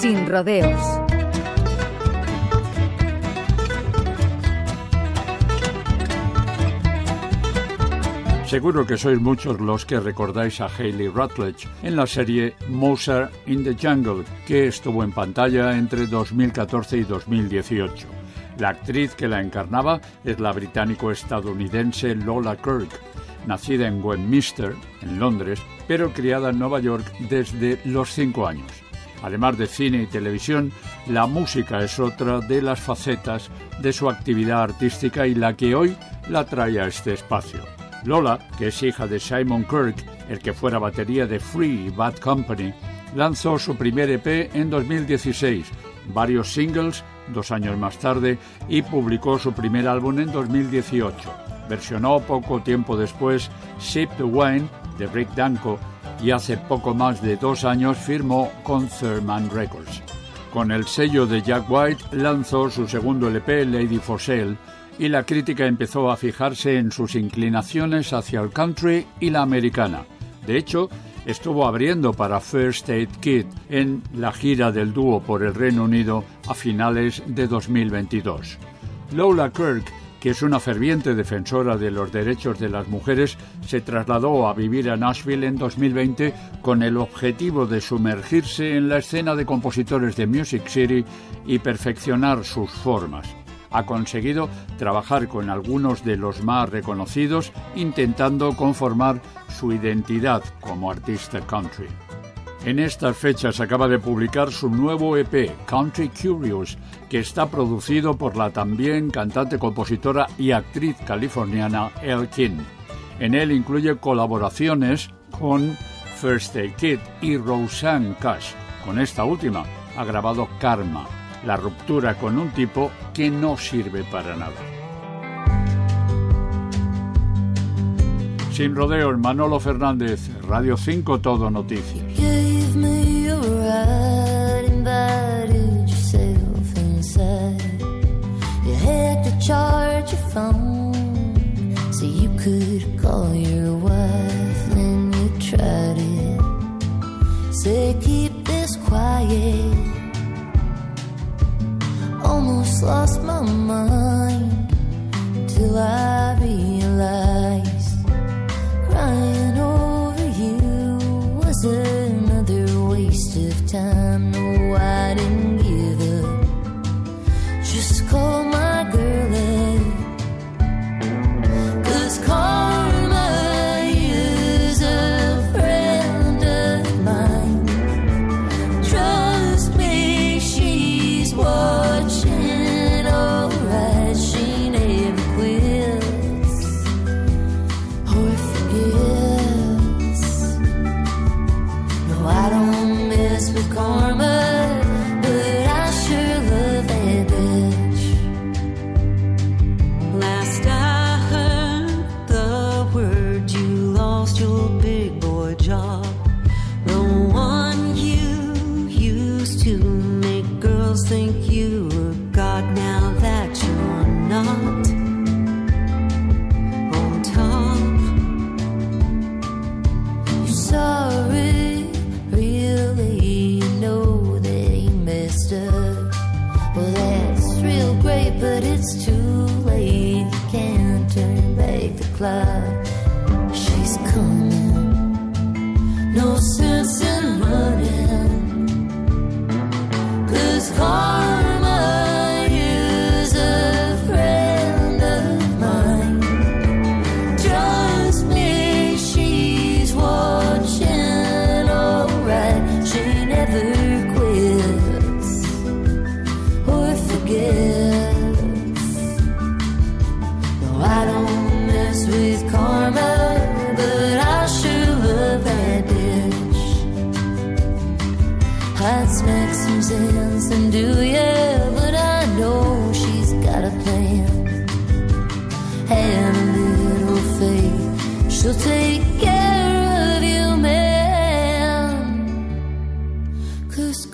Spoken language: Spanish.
Sin rodeos. Seguro que sois muchos los que recordáis a Hayley Rutledge en la serie Mozart in the Jungle, que estuvo en pantalla entre 2014 y 2018. La actriz que la encarnaba es la británico-estadounidense Lola Kirk, nacida en Westminster, en Londres, pero criada en Nueva York desde los cinco años. Además de cine y televisión, la música es otra de las facetas de su actividad artística y la que hoy la trae a este espacio. Lola, que es hija de Simon Kirk, el que fuera batería de Free y Bad Company, lanzó su primer EP en 2016, varios singles dos años más tarde y publicó su primer álbum en 2018. Versionó poco tiempo después Sip the Wine de Rick Danko y hace poco más de dos años firmó con Thurman Records. Con el sello de Jack White lanzó su segundo LP Lady for Sale y la crítica empezó a fijarse en sus inclinaciones hacia el country y la americana. De hecho, estuvo abriendo para First Aid Kit en la gira del dúo por el Reino Unido a finales de 2022. Lola Kirk, que es una ferviente defensora de los derechos de las mujeres, se trasladó a vivir a Nashville en 2020 con el objetivo de sumergirse en la escena de compositores de Music City y perfeccionar sus formas ha conseguido trabajar con algunos de los más reconocidos, intentando conformar su identidad como artista country. En estas fechas acaba de publicar su nuevo EP, Country Curious, que está producido por la también cantante, compositora y actriz californiana El King. En él incluye colaboraciones con First Aid Kid y Roseanne Cash. Con esta última ha grabado Karma la ruptura con un tipo que no sirve para nada. Sin rodeos, Manolo Fernández, Radio 5 Todo Noticias. Lost my mind till I realized but it's too late. You can't turn back the clock. She's coming. No sense in running. Cause she'll take care of you, man. Cause